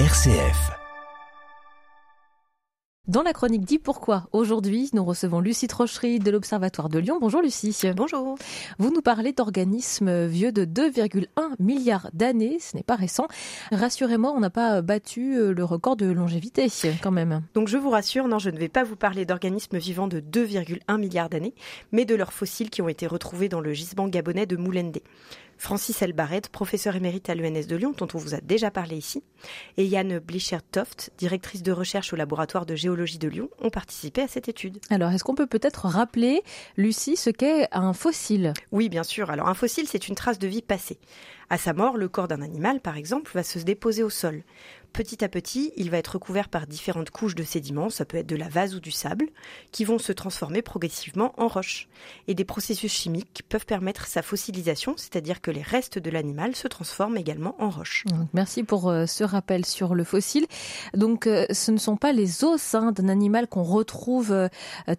RCF. Dans la chronique dit pourquoi, aujourd'hui, nous recevons Lucie Trochery de l'Observatoire de Lyon. Bonjour Lucie. Bonjour. Vous nous parlez d'organismes vieux de 2,1 milliards d'années. Ce n'est pas récent. Rassurez-moi, on n'a pas battu euh, le record de longévité quand même. Donc je vous rassure, non, je ne vais pas vous parler d'organismes vivants de 2,1 milliards d'années, mais de leurs fossiles qui ont été retrouvés dans le gisement gabonais de Moulendé. Francis Elbaret, professeur émérite à l'ENS de Lyon, dont on vous a déjà parlé ici, et Yann Blicher-Toft, directrice de recherche au laboratoire de géologie de Lyon, ont participé à cette étude. Alors, est-ce qu'on peut peut-être rappeler, Lucie, ce qu'est un fossile? Oui, bien sûr. Alors, un fossile, c'est une trace de vie passée. À sa mort, le corps d'un animal, par exemple, va se déposer au sol. Petit à petit, il va être recouvert par différentes couches de sédiments, ça peut être de la vase ou du sable, qui vont se transformer progressivement en roche. Et des processus chimiques peuvent permettre sa fossilisation, c'est-à-dire que les restes de l'animal se transforment également en roche. merci pour euh, ce rappel sur le fossile. Donc euh, ce ne sont pas les os hein, d'un animal qu'on retrouve euh,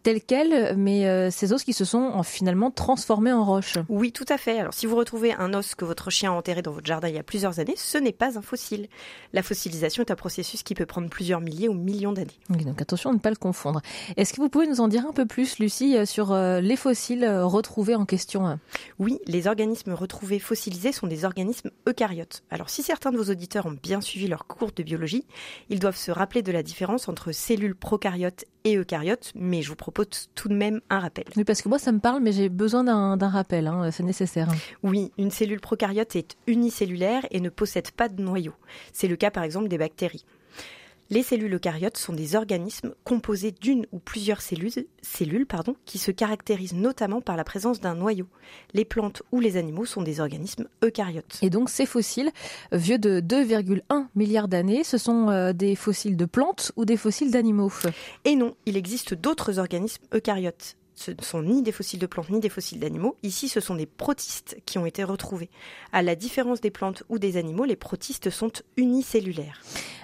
tel quel, mais ces os qui se sont finalement transformés en roche. Oui, tout à fait. Alors si vous retrouvez un os que votre chien a enterré dans votre jardin il y a plusieurs années, ce n'est pas un fossile. La fossilisation est un processus qui peut prendre plusieurs milliers ou millions d'années. donc attention à ne pas le confondre. Est-ce que vous pouvez nous en dire un peu plus, Lucie, euh, sur euh, les fossiles euh, retrouvés en question Oui, les organismes retrouvés fossilisés sont des organismes eucaryotes. Alors si certains de vos auditeurs ont bien suivi leur cours de biologie, ils doivent se rappeler de la différence entre cellules prokaryotes et eucaryotes, mais je vous propose tout de même un rappel. Oui, parce que moi ça me parle, mais j'ai besoin d'un rappel, hein, c'est nécessaire. Oui, une cellule prokaryote est unicellulaire et ne possède pas de noyau. C'est le cas par exemple des bactéries. Les cellules eucaryotes sont des organismes composés d'une ou plusieurs cellules, cellules pardon, qui se caractérisent notamment par la présence d'un noyau. Les plantes ou les animaux sont des organismes eucaryotes. Et donc ces fossiles, vieux de 2,1 milliards d'années, ce sont euh, des fossiles de plantes ou des fossiles d'animaux? Et non, il existe d'autres organismes eucaryotes ce ne sont ni des fossiles de plantes ni des fossiles d'animaux. Ici, ce sont des protistes qui ont été retrouvés. À la différence des plantes ou des animaux, les protistes sont unicellulaires.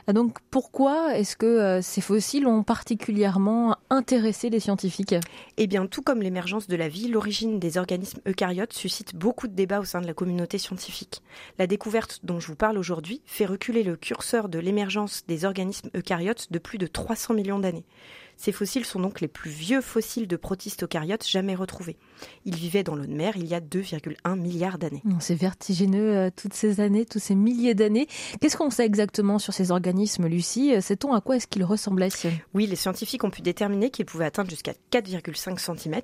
Ah, donc pourquoi est-ce que euh, ces fossiles ont particulièrement intéressé les scientifiques? Eh bien, tout comme l'émergence de la vie, l'origine des organismes eucaryotes suscite beaucoup de débats au sein de la communauté scientifique. La découverte dont je vous parle aujourd'hui fait reculer le curseur de l'émergence des organismes eucaryotes de plus de 300 millions d'années. Ces fossiles sont donc les plus vieux fossiles de protistes eucaryotes jamais retrouvés. Ils vivaient dans l'eau de mer il y a 2,1 milliards d'années. C'est vertigineux euh, toutes ces années, tous ces milliers d'années. Qu'est-ce qu'on sait exactement sur ces organismes, Lucie Sait-on à quoi est-ce qu'ils ressemblaient Oui, les scientifiques ont pu déterminer qu'ils pouvaient atteindre jusqu'à 4,5 cm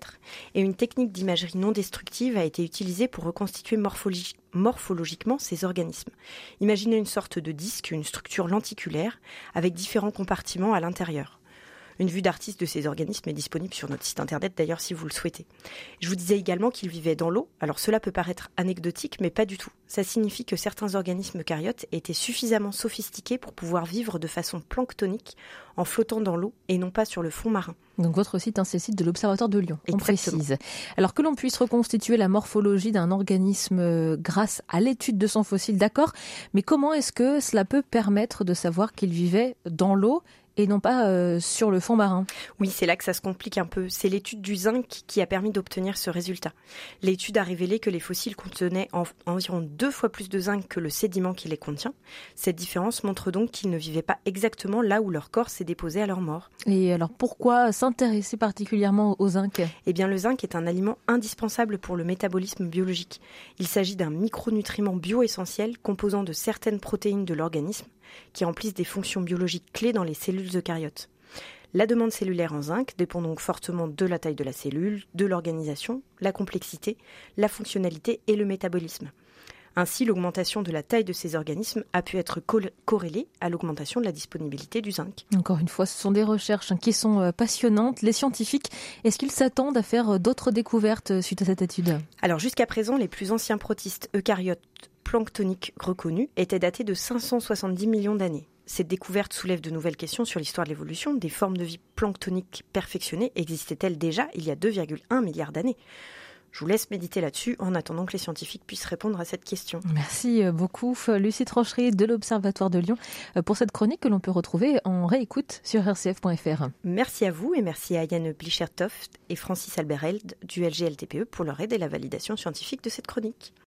et une technique d'imagerie non destructive a été utilisée pour reconstituer morphologiquement ces organismes. Imaginez une sorte de disque, une structure lenticulaire, avec différents compartiments à l'intérieur. Une vue d'artiste de ces organismes est disponible sur notre site internet d'ailleurs si vous le souhaitez. Je vous disais également qu'ils vivaient dans l'eau. Alors cela peut paraître anecdotique mais pas du tout. Ça signifie que certains organismes eucaryotes étaient suffisamment sophistiqués pour pouvoir vivre de façon planctonique en flottant dans l'eau et non pas sur le fond marin. Donc votre site, hein, c'est le site de l'Observatoire de Lyon, on précise. Alors que l'on puisse reconstituer la morphologie d'un organisme euh, grâce à l'étude de son fossile, d'accord, mais comment est-ce que cela peut permettre de savoir qu'il vivait dans l'eau et non pas euh, sur le fond marin. Oui, c'est là que ça se complique un peu. C'est l'étude du zinc qui a permis d'obtenir ce résultat. L'étude a révélé que les fossiles contenaient environ deux fois plus de zinc que le sédiment qui les contient. Cette différence montre donc qu'ils ne vivaient pas exactement là où leur corps s'est déposé à leur mort. Et alors pourquoi s'intéresser particulièrement au zinc? Eh bien le zinc est un aliment indispensable pour le métabolisme biologique. Il s'agit d'un micronutriment bioessentiel composant de certaines protéines de l'organisme qui remplissent des fonctions biologiques clés dans les cellules eucaryotes. La demande cellulaire en zinc dépend donc fortement de la taille de la cellule, de l'organisation, la complexité, la fonctionnalité et le métabolisme. Ainsi, l'augmentation de la taille de ces organismes a pu être corrélée à l'augmentation de la disponibilité du zinc. Encore une fois, ce sont des recherches qui sont euh, passionnantes. Les scientifiques, est-ce qu'ils s'attendent à faire euh, d'autres découvertes euh, suite à cette étude? Alors jusqu'à présent, les plus anciens protistes eucaryotes planctoniques reconnus étaient datés de 570 millions d'années. Cette découverte soulève de nouvelles questions sur l'histoire de l'évolution. Des formes de vie planctoniques perfectionnées existaient-elles déjà il y a 2,1 milliards d'années? Je vous laisse méditer là-dessus en attendant que les scientifiques puissent répondre à cette question. Merci euh, beaucoup, Lucie Tranchery de l'Observatoire de Lyon, euh, pour cette chronique que l'on peut retrouver en réécoute sur rcf.fr. Merci à vous et merci à Yann Blichertoft et Francis Alberheld du LGLTPE pour leur aide et la validation scientifique de cette chronique.